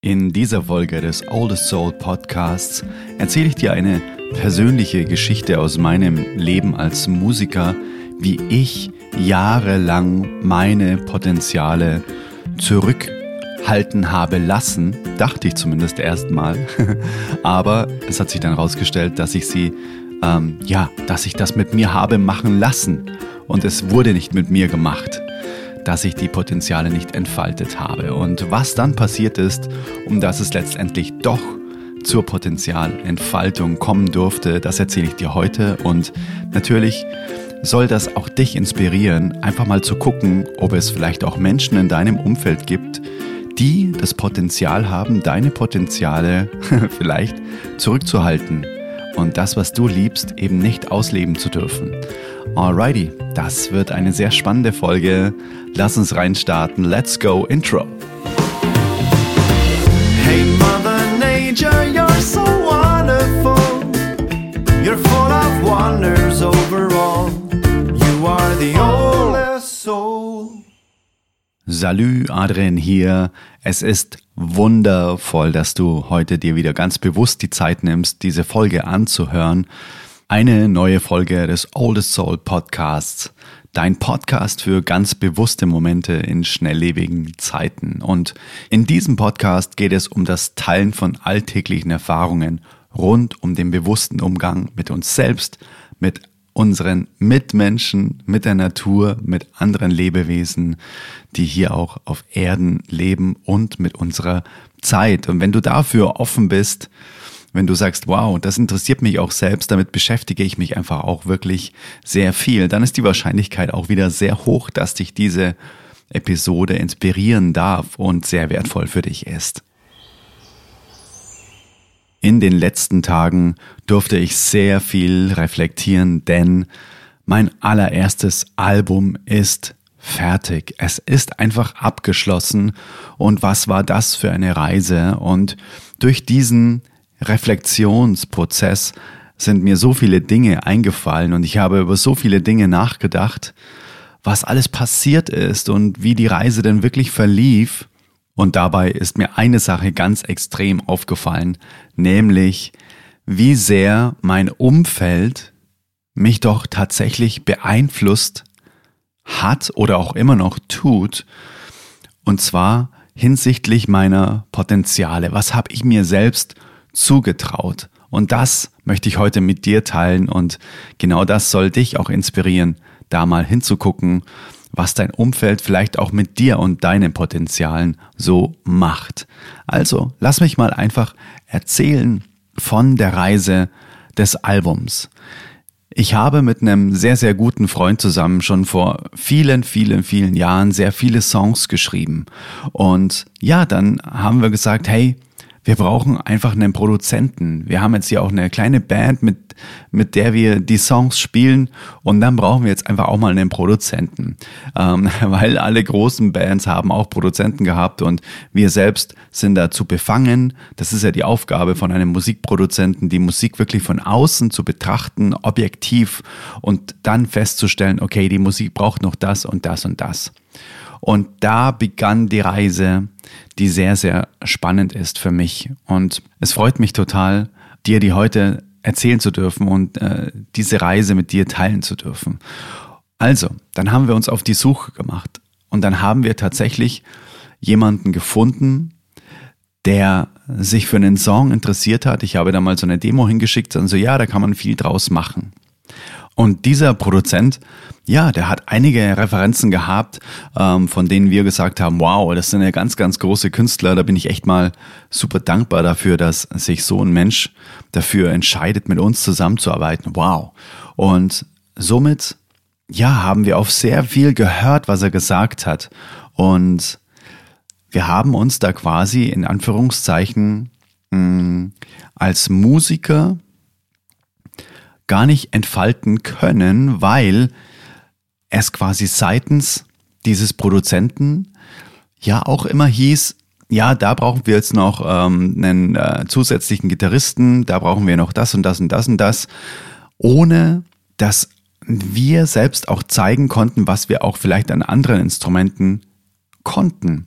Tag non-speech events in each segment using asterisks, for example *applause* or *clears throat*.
In dieser Folge des Oldest Soul Podcasts erzähle ich dir eine persönliche Geschichte aus meinem Leben als Musiker, wie ich jahrelang meine Potenziale zurückhalten habe lassen, dachte ich zumindest erstmal. *laughs* Aber es hat sich dann herausgestellt, dass ich sie, ähm, ja, dass ich das mit mir habe machen lassen. Und es wurde nicht mit mir gemacht dass ich die Potenziale nicht entfaltet habe. Und was dann passiert ist, um dass es letztendlich doch zur Potenzialentfaltung kommen durfte, das erzähle ich dir heute. Und natürlich soll das auch dich inspirieren, einfach mal zu gucken, ob es vielleicht auch Menschen in deinem Umfeld gibt, die das Potenzial haben, deine Potenziale *laughs* vielleicht zurückzuhalten und das, was du liebst, eben nicht ausleben zu dürfen. Alrighty, das wird eine sehr spannende Folge. Lass uns reinstarten. Let's go Intro. Hey Mother Nature, you're so wonderful. You're full of wonders overall. You are the oldest soul. Salü, Adrian hier. Es ist wundervoll, dass du heute dir wieder ganz bewusst die Zeit nimmst, diese Folge anzuhören. Eine neue Folge des Oldest Soul Podcasts. Dein Podcast für ganz bewusste Momente in schnelllebigen Zeiten. Und in diesem Podcast geht es um das Teilen von alltäglichen Erfahrungen rund um den bewussten Umgang mit uns selbst, mit unseren Mitmenschen, mit der Natur, mit anderen Lebewesen, die hier auch auf Erden leben und mit unserer Zeit. Und wenn du dafür offen bist, wenn du sagst, wow, das interessiert mich auch selbst, damit beschäftige ich mich einfach auch wirklich sehr viel, dann ist die Wahrscheinlichkeit auch wieder sehr hoch, dass dich diese Episode inspirieren darf und sehr wertvoll für dich ist. In den letzten Tagen durfte ich sehr viel reflektieren, denn mein allererstes Album ist fertig. Es ist einfach abgeschlossen. Und was war das für eine Reise? Und durch diesen Reflexionsprozess sind mir so viele Dinge eingefallen und ich habe über so viele Dinge nachgedacht, was alles passiert ist und wie die Reise denn wirklich verlief. Und dabei ist mir eine Sache ganz extrem aufgefallen, nämlich wie sehr mein Umfeld mich doch tatsächlich beeinflusst hat oder auch immer noch tut. Und zwar hinsichtlich meiner Potenziale. Was habe ich mir selbst zugetraut. Und das möchte ich heute mit dir teilen und genau das soll dich auch inspirieren, da mal hinzugucken, was dein Umfeld vielleicht auch mit dir und deinen Potenzialen so macht. Also, lass mich mal einfach erzählen von der Reise des Albums. Ich habe mit einem sehr, sehr guten Freund zusammen schon vor vielen, vielen, vielen Jahren sehr viele Songs geschrieben. Und ja, dann haben wir gesagt, hey, wir brauchen einfach einen Produzenten. Wir haben jetzt hier auch eine kleine Band, mit, mit der wir die Songs spielen und dann brauchen wir jetzt einfach auch mal einen Produzenten. Ähm, *laughs* weil alle großen Bands haben auch Produzenten gehabt und wir selbst sind dazu befangen. Das ist ja die Aufgabe von einem Musikproduzenten, die Musik wirklich von außen zu betrachten, objektiv und dann festzustellen, okay, die Musik braucht noch das und das und das. Und da begann die Reise, die sehr, sehr spannend ist für mich. Und es freut mich total, dir die heute erzählen zu dürfen und äh, diese Reise mit dir teilen zu dürfen. Also, dann haben wir uns auf die Suche gemacht und dann haben wir tatsächlich jemanden gefunden, der sich für einen Song interessiert hat. Ich habe da mal so eine Demo hingeschickt und so, ja, da kann man viel draus machen. Und dieser Produzent, ja, der hat einige Referenzen gehabt, ähm, von denen wir gesagt haben, wow, das sind ja ganz, ganz große Künstler. Da bin ich echt mal super dankbar dafür, dass sich so ein Mensch dafür entscheidet, mit uns zusammenzuarbeiten. Wow. Und somit, ja, haben wir auf sehr viel gehört, was er gesagt hat. Und wir haben uns da quasi in Anführungszeichen mh, mm, als Musiker gar nicht entfalten können, weil es quasi seitens dieses Produzenten ja auch immer hieß, ja, da brauchen wir jetzt noch ähm, einen äh, zusätzlichen Gitarristen, da brauchen wir noch das und das und das und das, ohne dass wir selbst auch zeigen konnten, was wir auch vielleicht an anderen Instrumenten konnten.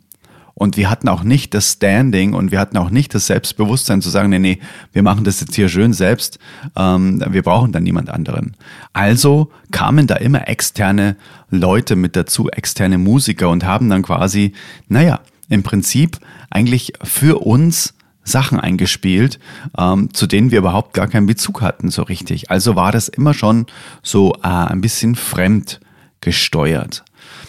Und wir hatten auch nicht das Standing und wir hatten auch nicht das Selbstbewusstsein zu sagen, nee, nee, wir machen das jetzt hier schön selbst, ähm, wir brauchen dann niemand anderen. Also kamen da immer externe Leute mit dazu, externe Musiker und haben dann quasi, naja, im Prinzip eigentlich für uns Sachen eingespielt, ähm, zu denen wir überhaupt gar keinen Bezug hatten so richtig. Also war das immer schon so äh, ein bisschen fremd gesteuert.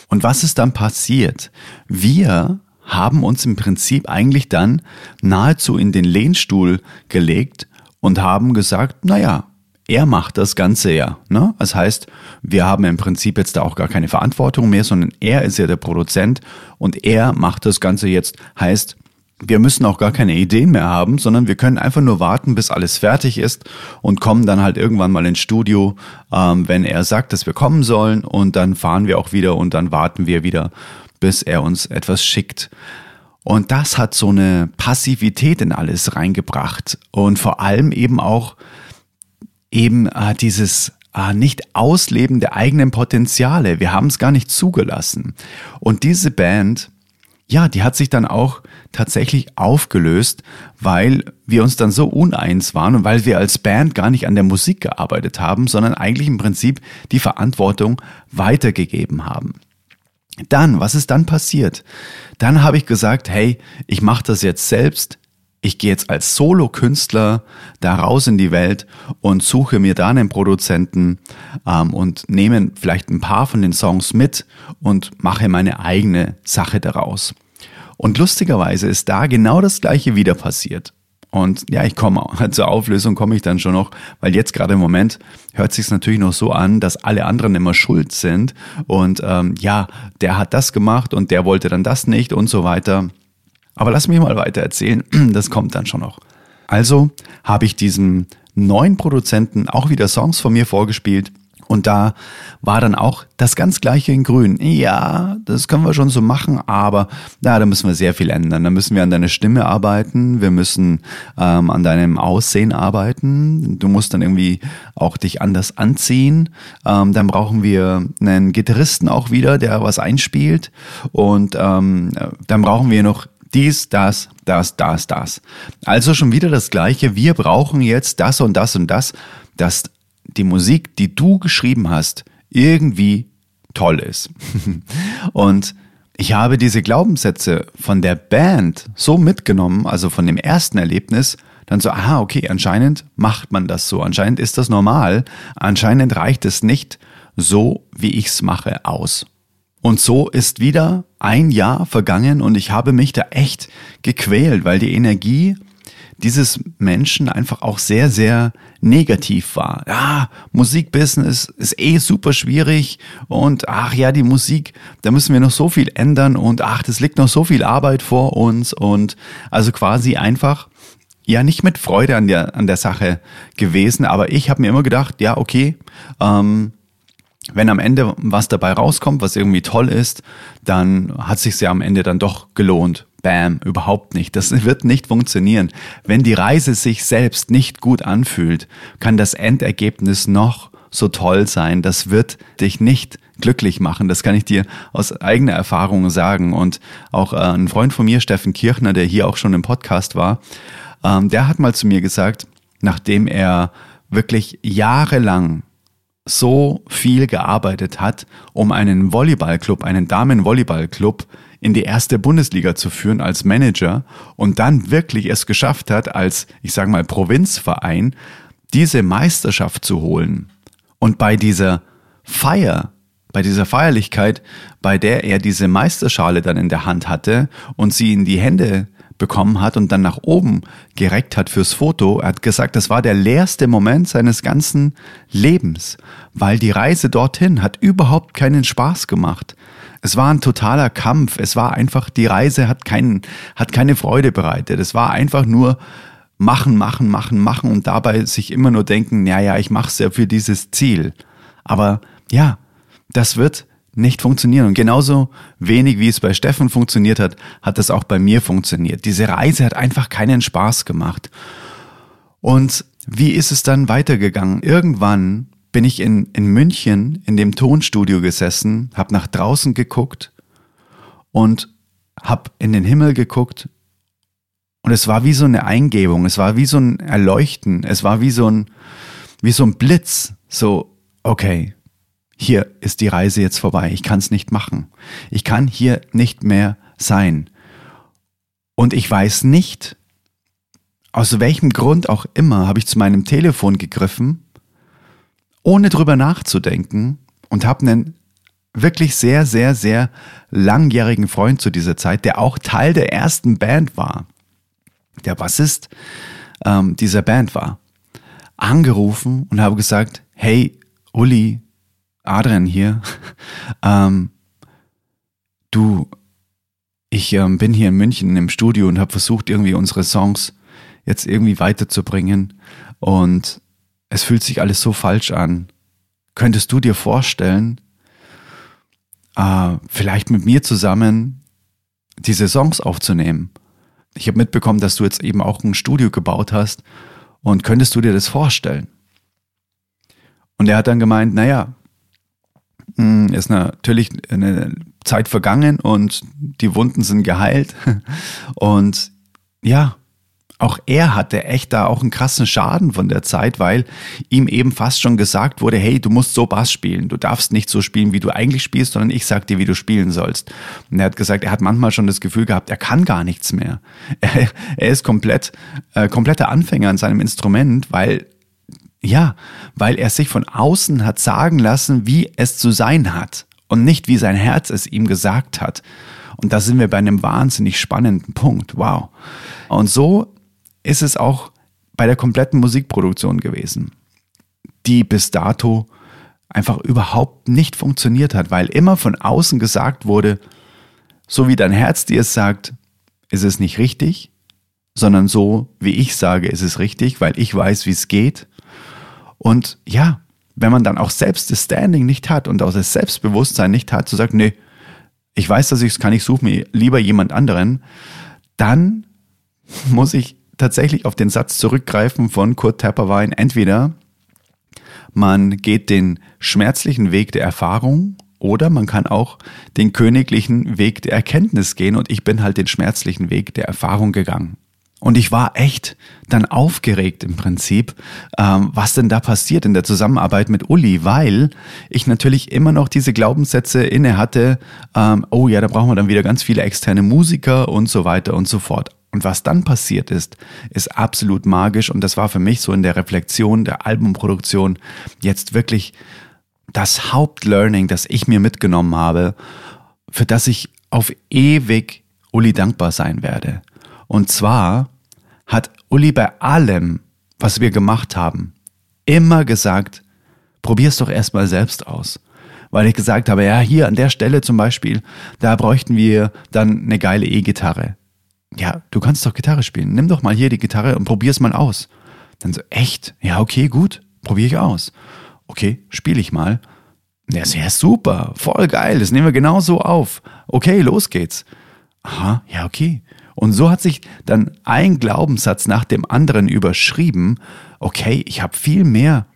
Und was ist dann passiert? Wir haben uns im Prinzip eigentlich dann nahezu in den Lehnstuhl gelegt und haben gesagt, naja, er macht das Ganze ja. Ne? Das heißt, wir haben im Prinzip jetzt da auch gar keine Verantwortung mehr, sondern er ist ja der Produzent und er macht das Ganze jetzt. Heißt, wir müssen auch gar keine Ideen mehr haben, sondern wir können einfach nur warten, bis alles fertig ist und kommen dann halt irgendwann mal ins Studio, ähm, wenn er sagt, dass wir kommen sollen und dann fahren wir auch wieder und dann warten wir wieder, bis er uns etwas schickt. Und das hat so eine Passivität in alles reingebracht und vor allem eben auch eben äh, dieses äh, nicht Ausleben der eigenen Potenziale. Wir haben es gar nicht zugelassen. Und diese Band, ja, die hat sich dann auch tatsächlich aufgelöst, weil wir uns dann so uneins waren und weil wir als Band gar nicht an der Musik gearbeitet haben, sondern eigentlich im Prinzip die Verantwortung weitergegeben haben. Dann, was ist dann passiert? Dann habe ich gesagt, hey, ich mache das jetzt selbst. Ich gehe jetzt als Solo-Künstler da raus in die Welt und suche mir da einen Produzenten ähm, und nehme vielleicht ein paar von den Songs mit und mache meine eigene Sache daraus. Und lustigerweise ist da genau das gleiche wieder passiert. Und ja, ich komme *laughs* zur Auflösung komme ich dann schon noch, weil jetzt gerade im Moment hört sich natürlich noch so an, dass alle anderen immer schuld sind und ähm, ja, der hat das gemacht und der wollte dann das nicht und so weiter. Aber lass mich mal weiter erzählen, *clears throat* das kommt dann schon noch. Also habe ich diesem neuen Produzenten auch wieder Songs von mir vorgespielt und da war dann auch das ganz gleiche in Grün. Ja, das können wir schon so machen, aber ja, da müssen wir sehr viel ändern. Da müssen wir an deiner Stimme arbeiten, wir müssen ähm, an deinem Aussehen arbeiten. Du musst dann irgendwie auch dich anders anziehen. Ähm, dann brauchen wir einen Gitarristen auch wieder, der was einspielt. Und ähm, dann brauchen wir noch dies, das, das, das, das. Also schon wieder das Gleiche. Wir brauchen jetzt das und das und das. Das die Musik, die du geschrieben hast, irgendwie toll ist. *laughs* und ich habe diese Glaubenssätze von der Band so mitgenommen, also von dem ersten Erlebnis, dann so, aha, okay, anscheinend macht man das so, anscheinend ist das normal, anscheinend reicht es nicht so, wie ich es mache, aus. Und so ist wieder ein Jahr vergangen und ich habe mich da echt gequält, weil die Energie dieses Menschen einfach auch sehr, sehr negativ war. Ja, Musikbusiness ist eh super schwierig und ach ja, die Musik, da müssen wir noch so viel ändern und ach, das liegt noch so viel Arbeit vor uns und also quasi einfach ja nicht mit Freude an der an der Sache gewesen, aber ich habe mir immer gedacht, ja okay, ähm, wenn am Ende was dabei rauskommt, was irgendwie toll ist, dann hat sich ja am Ende dann doch gelohnt. Bam, überhaupt nicht. Das wird nicht funktionieren. Wenn die Reise sich selbst nicht gut anfühlt, kann das Endergebnis noch so toll sein. Das wird dich nicht glücklich machen. Das kann ich dir aus eigener Erfahrung sagen. Und auch äh, ein Freund von mir, Steffen Kirchner, der hier auch schon im Podcast war, ähm, der hat mal zu mir gesagt, nachdem er wirklich jahrelang so viel gearbeitet hat, um einen Volleyballclub, einen Damenvolleyballclub in die erste Bundesliga zu führen als Manager und dann wirklich es geschafft hat, als, ich sage mal, Provinzverein, diese Meisterschaft zu holen. Und bei dieser Feier, bei dieser Feierlichkeit, bei der er diese Meisterschale dann in der Hand hatte und sie in die Hände bekommen hat und dann nach oben gereckt hat fürs Foto. Er hat gesagt, das war der leerste Moment seines ganzen Lebens, weil die Reise dorthin hat überhaupt keinen Spaß gemacht. Es war ein totaler Kampf. Es war einfach, die Reise hat keinen, hat keine Freude bereitet. Es war einfach nur machen, machen, machen, machen und dabei sich immer nur denken, ja, ja, ich mache es ja für dieses Ziel. Aber ja, das wird nicht funktionieren. Und genauso wenig wie es bei Steffen funktioniert hat, hat das auch bei mir funktioniert. Diese Reise hat einfach keinen Spaß gemacht. Und wie ist es dann weitergegangen? Irgendwann bin ich in, in München in dem Tonstudio gesessen, habe nach draußen geguckt und habe in den Himmel geguckt und es war wie so eine Eingebung, es war wie so ein Erleuchten, es war wie so ein, wie so ein Blitz. So, okay, hier ist die Reise jetzt vorbei, ich kann es nicht machen. Ich kann hier nicht mehr sein. Und ich weiß nicht, aus welchem Grund auch immer, habe ich zu meinem Telefon gegriffen, ohne drüber nachzudenken und habe einen wirklich sehr, sehr, sehr langjährigen Freund zu dieser Zeit, der auch Teil der ersten Band war, der Bassist ähm, dieser Band war, angerufen und habe gesagt, hey, Uli, Adrian hier, *laughs* ähm, du, ich ähm, bin hier in München im Studio und habe versucht, irgendwie unsere Songs jetzt irgendwie weiterzubringen und es fühlt sich alles so falsch an. Könntest du dir vorstellen, äh, vielleicht mit mir zusammen diese Songs aufzunehmen. Ich habe mitbekommen, dass du jetzt eben auch ein Studio gebaut hast und könntest du dir das vorstellen? Und er hat dann gemeint, naja, ist natürlich eine Zeit vergangen und die Wunden sind geheilt. *laughs* Und ja, auch er hatte echt da auch einen krassen Schaden von der Zeit, weil ihm eben fast schon gesagt wurde, hey, du musst so Bass spielen, du darfst nicht so spielen, wie du eigentlich spielst, sondern ich sag dir, wie du spielen sollst. Und er hat gesagt, er hat manchmal schon das Gefühl gehabt, er kann gar nichts mehr. *laughs* Er, er ist komplett, äh, kompletter Anfänger an seinem Instrument, weil ja, weil er sich von außen hat sagen lassen, wie es zu sein hat und nicht wie sein Herz es ihm gesagt hat. Und da sind wir bei einem wahnsinnig spannenden Punkt. Wow. Und so ist es auch bei der kompletten Musikproduktion gewesen, die bis dato einfach überhaupt nicht funktioniert hat, weil immer von außen gesagt wurde, so wie dein Herz dir es sagt, ist es nicht richtig, sondern so wie ich sage, ist es richtig, weil ich weiß, wie es geht. Und ja, wenn man dann auch selbst das Standing nicht hat und auch das Selbstbewusstsein nicht hat, zu sagen, nee, ich weiß, dass ich es kann, ich suche mir lieber jemand anderen, dann muss ich tatsächlich auf den Satz zurückgreifen von Kurt Tepperwein. Entweder man geht den schmerzlichen Weg der Erfahrung oder man kann auch den königlichen Weg der Erkenntnis gehen und ich bin halt den schmerzlichen Weg der Erfahrung gegangen. Und ich war echt dann aufgeregt im Prinzip, ähm, was denn da passiert in der Zusammenarbeit mit Uli, weil ich natürlich immer noch diese Glaubenssätze inne hatte, ähm, oh ja, da brauchen wir dann wieder ganz viele externe Musiker und so weiter und so fort. Und was dann passiert ist, ist absolut magisch und das war für mich so in der Reflexion der Albumproduktion jetzt wirklich das Hauptlearning, das ich mir mitgenommen habe, für das ich auf ewig Uli dankbar sein werde. Und zwar hat Uli bei allem, was wir gemacht haben, immer gesagt, probier's doch erstmal selbst aus. Weil ich gesagt habe, ja, hier an der Stelle zum Beispiel, da bräuchten wir dann eine geile E-Gitarre ja, du kannst doch Gitarre spielen. Nimm doch mal hier die Gitarre und probier's mal aus. Dann so, echt? Ja, okay, gut, probiere ich aus. Okay, spiele ich mal. Ja, sehr super, voll geil, das nehmen wir genau so auf. Okay, los geht's. Aha, ja, okay. Und so hat sich dann ein Glaubenssatz nach dem anderen überschrieben. Okay, ich habe viel mehr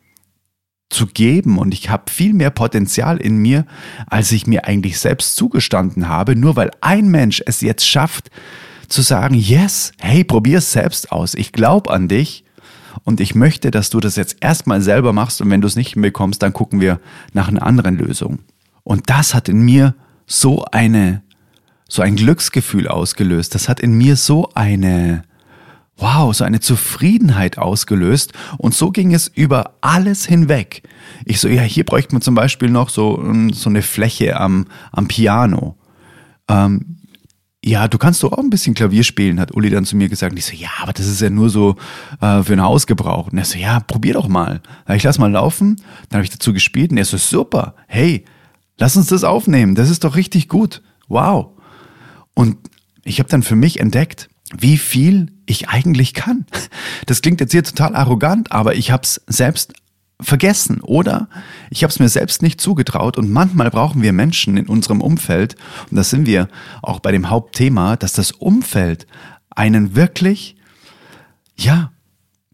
zu geben und ich habe viel mehr Potenzial in mir, als ich mir eigentlich selbst zugestanden habe, nur weil ein Mensch es jetzt schafft, zu sagen, yes, hey, probier es selbst aus. Ich glaube an dich und ich möchte, dass du das jetzt erstmal selber machst und wenn du es nicht hinbekommst, dann gucken wir nach einer anderen Lösung. Und das hat in mir so eine, so ein Glücksgefühl ausgelöst. Das hat in mir so eine, wow, so eine Zufriedenheit ausgelöst. Und so ging es über alles hinweg. Ich so, ja, hier bräuchte man zum Beispiel noch so, so eine Fläche am, am Piano. Ähm, ja, du kannst doch auch ein bisschen Klavier spielen, hat Uli dann zu mir gesagt. Und ich so, ja, aber das ist ja nur so äh, für ein Hausgebrauch. Und er so, ja, probier doch mal. ich lass mal laufen. Dann habe ich dazu gespielt und er so, super, hey, lass uns das aufnehmen. Das ist doch richtig gut. Wow. Und ich habe dann für mich entdeckt, wie viel ich eigentlich kann. Das klingt jetzt hier total arrogant, aber ich habe es selbst vergessen oder ich habe es mir selbst nicht zugetraut und manchmal brauchen wir Menschen in unserem Umfeld und das sind wir auch bei dem Hauptthema, dass das Umfeld einen wirklich, ja,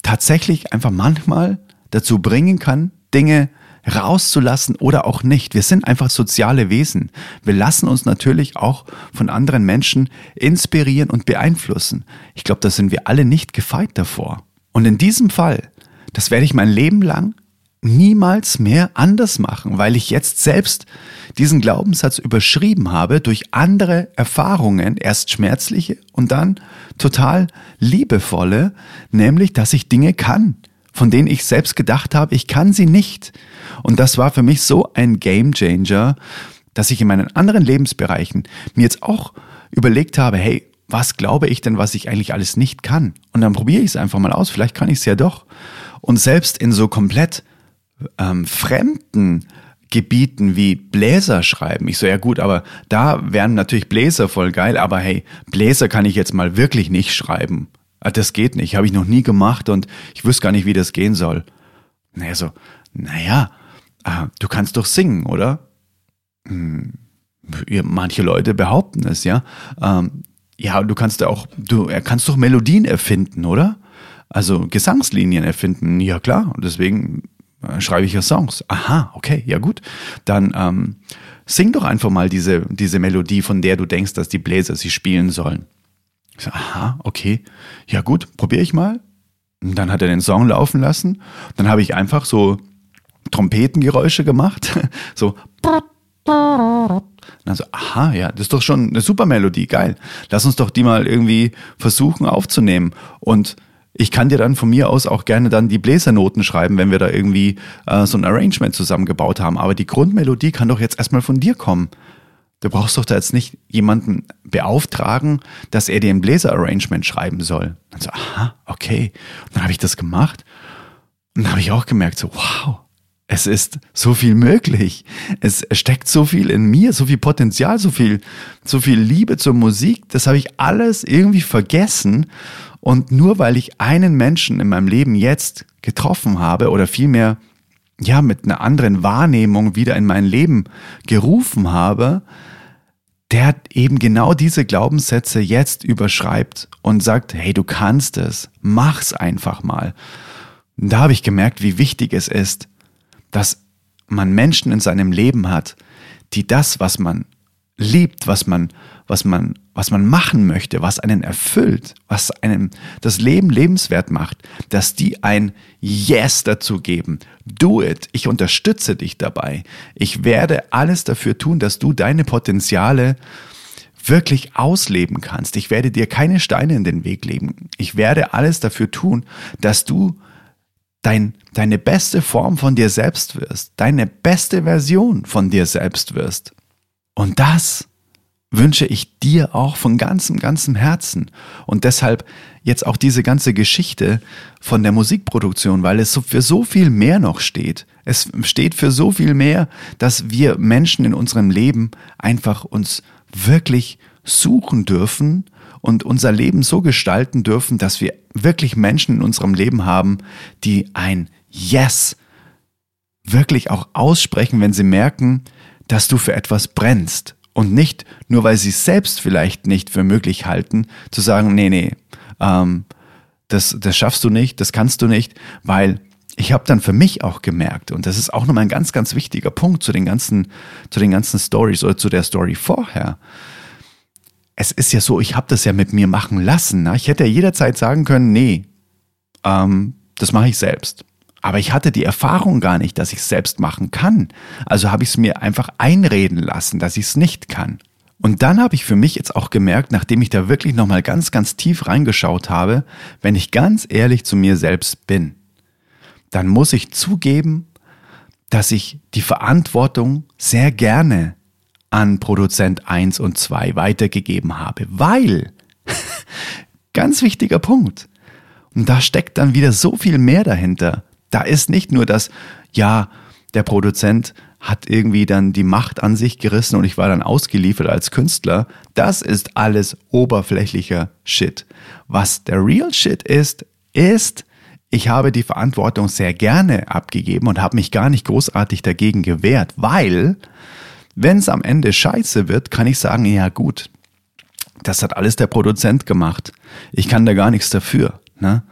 tatsächlich einfach manchmal dazu bringen kann, Dinge rauszulassen oder auch nicht. Wir sind einfach soziale Wesen. Wir lassen uns natürlich auch von anderen Menschen inspirieren und beeinflussen. Ich glaube, da sind wir alle nicht gefeit davor. Und in diesem Fall, das werde ich mein Leben lang niemals mehr anders machen, weil ich jetzt selbst diesen Glaubenssatz überschrieben habe durch andere Erfahrungen, erst schmerzliche und dann total liebevolle, nämlich, dass ich Dinge kann, von denen ich selbst gedacht habe, ich kann sie nicht. Und das war für mich so ein Game Changer, dass ich in meinen anderen Lebensbereichen mir jetzt auch überlegt habe, hey, was glaube ich denn, was ich eigentlich alles nicht kann? Und dann probiere ich es einfach mal aus, vielleicht kann ich es ja doch. Und selbst in so komplett ähm, fremden Gebieten wie Bläser schreiben. Ich so, ja gut, aber da wären natürlich Bläser voll geil, aber hey, Bläser kann ich jetzt mal wirklich nicht schreiben. Ah, das geht nicht, habe ich noch nie gemacht und ich wüsste gar nicht, wie das gehen soll. Naja, so, naja, äh, du kannst doch singen, oder? Hm, manche Leute behaupten es, ja. Ähm, ja, du kannst auch, du kannst doch Melodien erfinden, oder? Also Gesangslinien erfinden, ja klar. Deswegen äh, schreibe ich ja Songs. Aha, okay, ja gut. Dann ähm, sing doch einfach mal diese, diese Melodie, von der du denkst, dass die Bläser sie spielen sollen. Ich so, aha, okay. Ja gut, probiere ich mal. Und dann hat er den Song laufen lassen. Dann habe ich einfach so Trompetengeräusche gemacht. *laughs* so. Dann so, aha, ja, das ist doch schon eine super Melodie, geil. Lass uns doch die mal irgendwie versuchen aufzunehmen. Und ich kann dir dann von mir aus auch gerne dann die Bläsernoten schreiben, wenn wir da irgendwie äh, so ein Arrangement zusammengebaut haben. Aber die Grundmelodie kann doch jetzt erstmal von dir kommen. Du brauchst doch da jetzt nicht jemanden beauftragen, dass er dir ein Bläser-Arrangement schreiben soll. Dann so, aha, okay. Und dann habe ich das gemacht. Und dann habe ich auch gemerkt, so, wow, es ist so viel möglich. Es steckt so viel in mir, so viel Potenzial, so viel, so viel Liebe zur Musik. Das habe ich alles irgendwie vergessen. Und nur weil ich einen Menschen in meinem Leben jetzt getroffen habe oder vielmehr ja mit einer anderen Wahrnehmung wieder in mein Leben gerufen habe, der eben genau diese Glaubenssätze jetzt überschreibt und sagt, hey, du kannst es, mach's einfach mal. Da habe ich gemerkt, wie wichtig es ist, dass man Menschen in seinem Leben hat, die das, was man liebt, was man, was man, was man machen möchte, was einen erfüllt, was einem das Leben lebenswert macht, dass die ein Yes dazu geben. Do it. Ich unterstütze dich dabei. Ich werde alles dafür tun, dass du deine Potenziale wirklich ausleben kannst. Ich werde dir keine Steine in den Weg legen. Ich werde alles dafür tun, dass du dein, deine beste Form von dir selbst wirst, deine beste Version von dir selbst wirst. Und das wünsche ich dir auch von ganzem, ganzem Herzen. Und deshalb jetzt auch diese ganze Geschichte von der Musikproduktion, weil es für so viel mehr noch steht. Es steht für so viel mehr, dass wir Menschen in unserem Leben einfach uns wirklich suchen dürfen und unser Leben so gestalten dürfen, dass wir wirklich Menschen in unserem Leben haben, die ein Yes wirklich auch aussprechen, wenn sie merken, dass du für etwas brennst und nicht nur, weil sie es selbst vielleicht nicht für möglich halten, zu sagen, nee, nee, ähm, das, das schaffst du nicht, das kannst du nicht, weil ich habe dann für mich auch gemerkt, und das ist auch nochmal ein ganz, ganz wichtiger Punkt zu den ganzen, zu den ganzen Stories oder zu der Story vorher. Es ist ja so, ich habe das ja mit mir machen lassen. Ne? Ich hätte ja jederzeit sagen können, nee, ähm, das mache ich selbst. Aber ich hatte die Erfahrung gar nicht, dass ich es selbst machen kann. Also habe ich es mir einfach einreden lassen, dass ich es nicht kann. Und dann habe ich für mich jetzt auch gemerkt, nachdem ich da wirklich nochmal ganz, ganz tief reingeschaut habe, wenn ich ganz ehrlich zu mir selbst bin, dann muss ich zugeben, dass ich die Verantwortung sehr gerne an Produzent 1 und 2 weitergegeben habe, weil, *laughs* ganz wichtiger Punkt, und da steckt dann wieder so viel mehr dahinter. Da ist nicht nur das, ja, der Produzent hat irgendwie dann die Macht an sich gerissen und ich war dann ausgeliefert als Künstler. Das ist alles oberflächlicher Shit. Was der Real Shit ist, ist, ich habe die Verantwortung sehr gerne abgegeben und habe mich gar nicht großartig dagegen gewehrt, weil, wenn es am Ende scheiße wird, kann ich sagen, ja gut, das hat alles der Produzent gemacht. Ich kann da gar nichts dafür. Ne?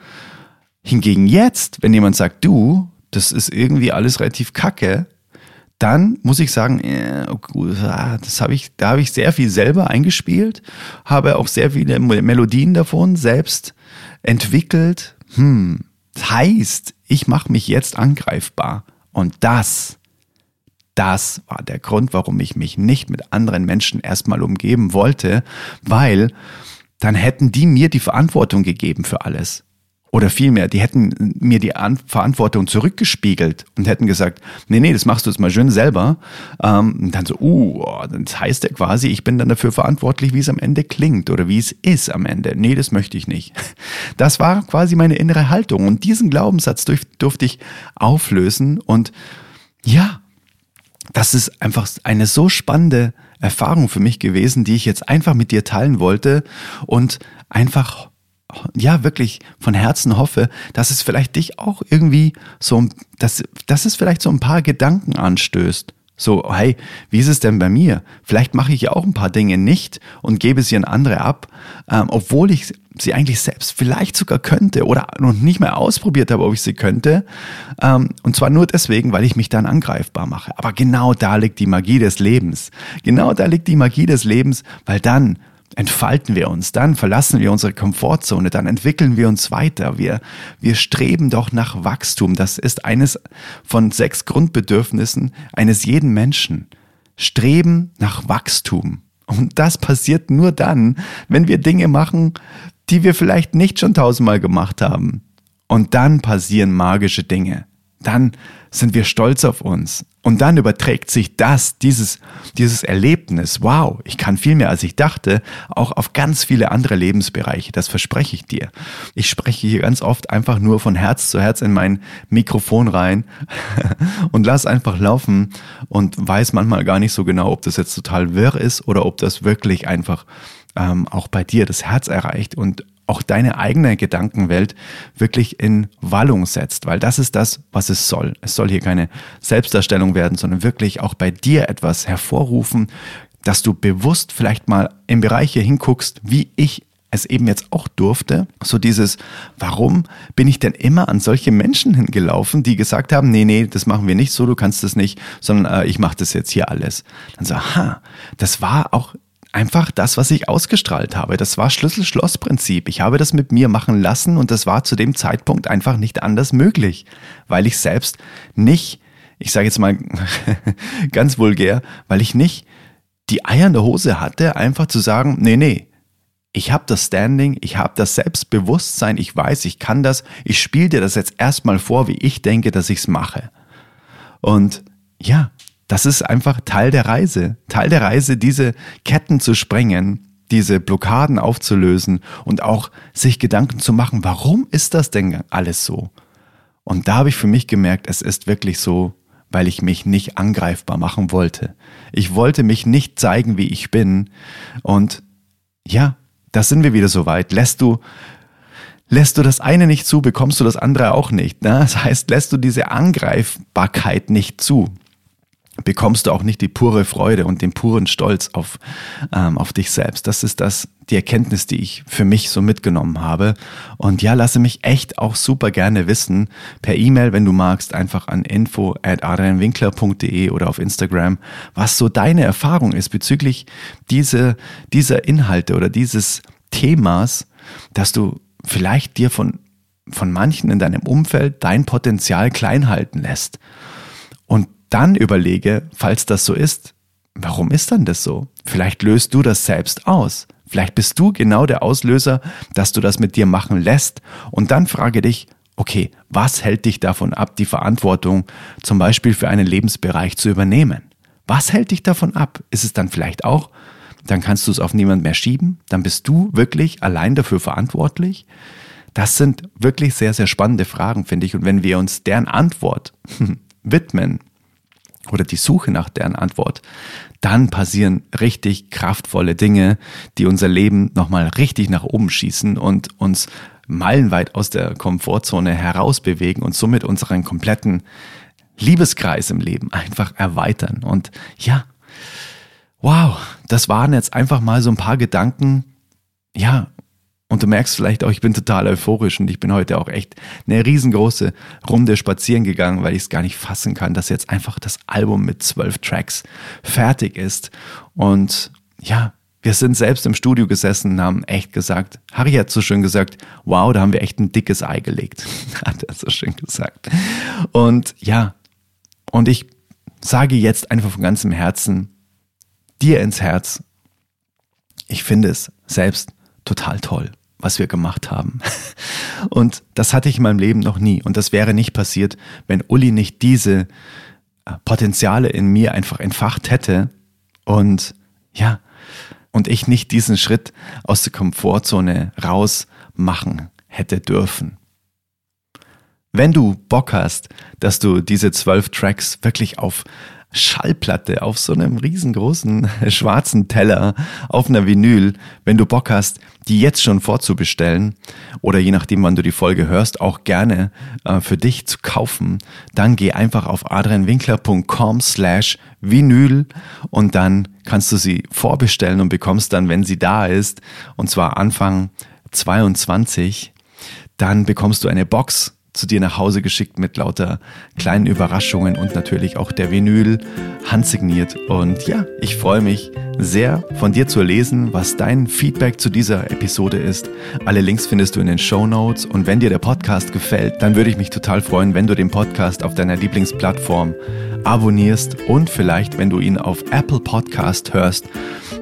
Hingegen jetzt, wenn jemand sagt, du, das ist irgendwie alles relativ kacke, dann muss ich sagen, äh, ah, das habe ich, da habe ich sehr viel selber eingespielt, habe auch sehr viele Melodien davon selbst entwickelt. Hm, das heißt, ich mache mich jetzt angreifbar. Und das, das war der Grund, warum ich mich nicht mit anderen Menschen erstmal umgeben wollte, weil dann hätten die mir die Verantwortung gegeben für alles. Oder vielmehr, die hätten mir die An Verantwortung zurückgespiegelt und hätten gesagt, nee, nee, das machst du jetzt mal schön selber. Ähm, und dann so, uh, das heißt ja quasi, ich bin dann dafür verantwortlich, wie es am Ende klingt oder wie es ist am Ende. Nee, das möchte ich nicht. *laughs* Das war quasi meine innere Haltung und diesen Glaubenssatz durf, durfte ich auflösen und ja, das ist einfach eine so spannende Erfahrung für mich gewesen, die ich jetzt einfach mit dir teilen wollte und einfach ja wirklich von Herzen hoffe, dass es vielleicht dich auch irgendwie so, dass, dass es vielleicht so ein paar Gedanken anstößt. So, hey, wie ist es denn bei mir? Vielleicht mache ich ja auch ein paar Dinge nicht und gebe sie an andere ab, ähm, obwohl ich sie eigentlich selbst vielleicht sogar könnte oder noch nicht mehr ausprobiert habe, ob ich sie könnte. Ähm, und zwar nur deswegen, weil ich mich dann angreifbar mache. Aber genau da liegt die Magie des Lebens. Genau da liegt die Magie des Lebens, weil dann entfalten wir uns, dann verlassen wir unsere Komfortzone, dann entwickeln wir uns weiter. Wir, wir streben doch nach Wachstum. Das ist eines von sechs Grundbedürfnissen eines jeden Menschen. Streben nach Wachstum. Und das passiert nur dann, wenn wir Dinge machen, die wir vielleicht nicht schon tausendmal gemacht haben. Und dann passieren magische Dinge. Dann sind wir stolz auf uns. Und dann überträgt sich das, dieses, dieses Erlebnis, wow, ich kann viel mehr als ich dachte, auch auf ganz viele andere Lebensbereiche. Das verspreche ich dir. Ich spreche hier ganz oft einfach nur von Herz zu Herz in mein Mikrofon rein *laughs* und lass einfach laufen und weiß manchmal gar nicht so genau, ob das jetzt total wirr ist oder ob das wirklich einfach ähm, auch bei dir das Herz erreicht und auch deine eigene Gedankenwelt wirklich in Wallung setzt, weil das ist das, was es soll. Es soll hier keine Selbstdarstellung werden, sondern wirklich auch bei dir etwas hervorrufen, dass du bewusst vielleicht mal in Bereiche hinguckst, wie ich es eben jetzt auch durfte, so dieses, warum bin ich denn immer an solche Menschen hingelaufen, die gesagt haben, nee, nee, das machen wir nicht so, du kannst das nicht, sondern äh, ich mache das jetzt hier alles. Dann so, aha, das war auch einfach das, was ich ausgestrahlt habe. Das war Schlüssel-Schloss-Prinzip. Ich habe das mit mir machen lassen und das war zu dem Zeitpunkt einfach nicht anders möglich, weil ich selbst nicht, ich sage jetzt mal *laughs* ganz vulgär, weil ich nicht die Eier in der Hose hatte, einfach zu sagen, nee, nee, ich habe das Standing, ich habe das Selbstbewusstsein, ich weiß, ich kann das, ich spiele dir das jetzt erstmal vor, wie ich denke, dass ich es mache. Und ja, das ist einfach Teil der Reise. Teil der Reise, diese Ketten zu sprengen, diese Blockaden aufzulösen und auch sich Gedanken zu machen, warum ist das denn alles so? Und da habe ich für mich gemerkt, es ist wirklich so, weil ich mich nicht angreifbar machen wollte. Ich wollte mich nicht zeigen, wie ich bin. Und ja, da sind wir wieder so weit. Lässt du Lässt du das eine nicht zu, bekommst du das andere auch nicht. Ne? Das heißt, lässt du diese Angreifbarkeit nicht zu, bekommst du auch nicht die pure Freude und den puren Stolz auf, ähm, auf dich selbst. Das ist das, die Erkenntnis, die ich für mich so mitgenommen habe. Und ja, lasse mich echt auch super gerne wissen, per E-Mail, wenn du magst, einfach an info at adrianwinkler.de oder auf Instagram, was so deine Erfahrung ist bezüglich diese, dieser Inhalte oder dieses Themas, dass du vielleicht dir von, von manchen in deinem Umfeld dein Potenzial klein halten lässt. Dann überlege, falls das so ist, warum ist dann das so? Vielleicht löst du das selbst aus. Vielleicht bist du genau der Auslöser, dass du das mit dir machen lässt. Und dann frage dich, okay, was hält dich davon ab, die Verantwortung zum Beispiel für einen Lebensbereich zu übernehmen? Was hält dich davon ab? Ist es dann vielleicht auch, dann kannst du es auf niemand mehr schieben? Dann bist du wirklich allein dafür verantwortlich? Das sind wirklich sehr, sehr spannende Fragen, finde ich. Und wenn wir uns deren Antwort *laughs* widmen, oder die Suche nach deren Antwort, dann passieren richtig kraftvolle Dinge, die unser Leben nochmal richtig nach oben schießen und uns meilenweit aus der Komfortzone herausbewegen und somit unseren kompletten Liebeskreis im Leben einfach erweitern. Und ja, wow, das waren jetzt einfach mal so ein paar Gedanken, ja, Und du merkst vielleicht auch, ich bin total euphorisch und ich bin heute auch echt eine riesengroße Runde spazieren gegangen, weil ich es gar nicht fassen kann, dass jetzt einfach das Album mit zwölf Tracks fertig ist. Und ja, wir sind selbst im Studio gesessen und haben echt gesagt, Harry hat so schön gesagt, wow, da haben wir echt ein dickes Ei gelegt. *laughs* hat er so schön gesagt. Und ja, und ich sage jetzt einfach von ganzem Herzen dir ins Herz, ich finde es selbst total toll was wir gemacht haben. *laughs* Und das hatte ich in meinem Leben noch nie. Und das wäre nicht passiert, wenn Uli nicht diese äh, Potenziale in mir einfach entfacht hätte. Und ja, und ich nicht diesen Schritt aus der Komfortzone raus machen hätte dürfen. Wenn du Bock hast, dass du diese zwölf Tracks wirklich auf Schallplatte auf so einem riesengroßen *laughs* schwarzen Teller auf einer Vinyl, wenn du Bock hast, die jetzt schon vorzubestellen oder je nachdem, wann du die Folge hörst, auch gerne äh, für dich zu kaufen, dann geh einfach auf adrianwinkler.com slash Vinyl und dann kannst du sie vorbestellen und bekommst dann, wenn sie da ist, und zwar Anfang 22, dann bekommst du eine Box zu dir nach Hause geschickt mit lauter kleinen Überraschungen und natürlich auch der Vinyl handsigniert. Und ja, ich freue mich sehr von dir zu lesen, was dein Feedback zu dieser Episode ist. Alle Links findest du in den Show Notes und wenn dir der Podcast gefällt, dann würde ich mich total freuen, wenn du den Podcast auf deiner Lieblingsplattform abonnierst und vielleicht, wenn du ihn auf Apple Podcast hörst,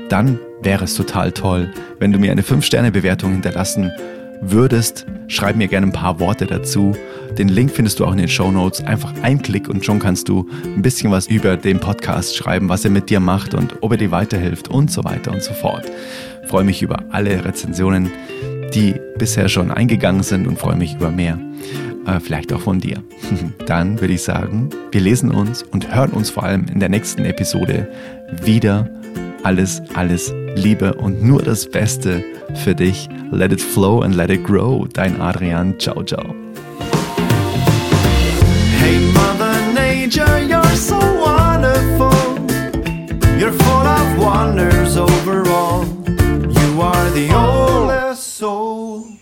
dann wäre es total toll, wenn du mir eine 5-Sterne-Bewertung hinterlassen würdest, schreib mir gerne ein paar Worte dazu. Den Link findest du auch in den Show Notes. Einfach ein Klick und schon kannst du ein bisschen was über den Podcast schreiben, was er mit dir macht und ob er dir weiterhilft und so weiter und so fort. Freue mich über alle Rezensionen, die bisher schon eingegangen sind und freue mich über mehr. Äh, vielleicht auch von dir. *laughs* Dann würde ich sagen, wir lesen uns und hören uns vor allem in der nächsten Episode wieder. Alles, alles Liebe und nur das Beste für dich. Let it flow and let it grow. Dein Adrian. Ciao, ciao. Hey, Mother Nature, you're so wonderful. You're full of wonders overall. You are the oldest soul.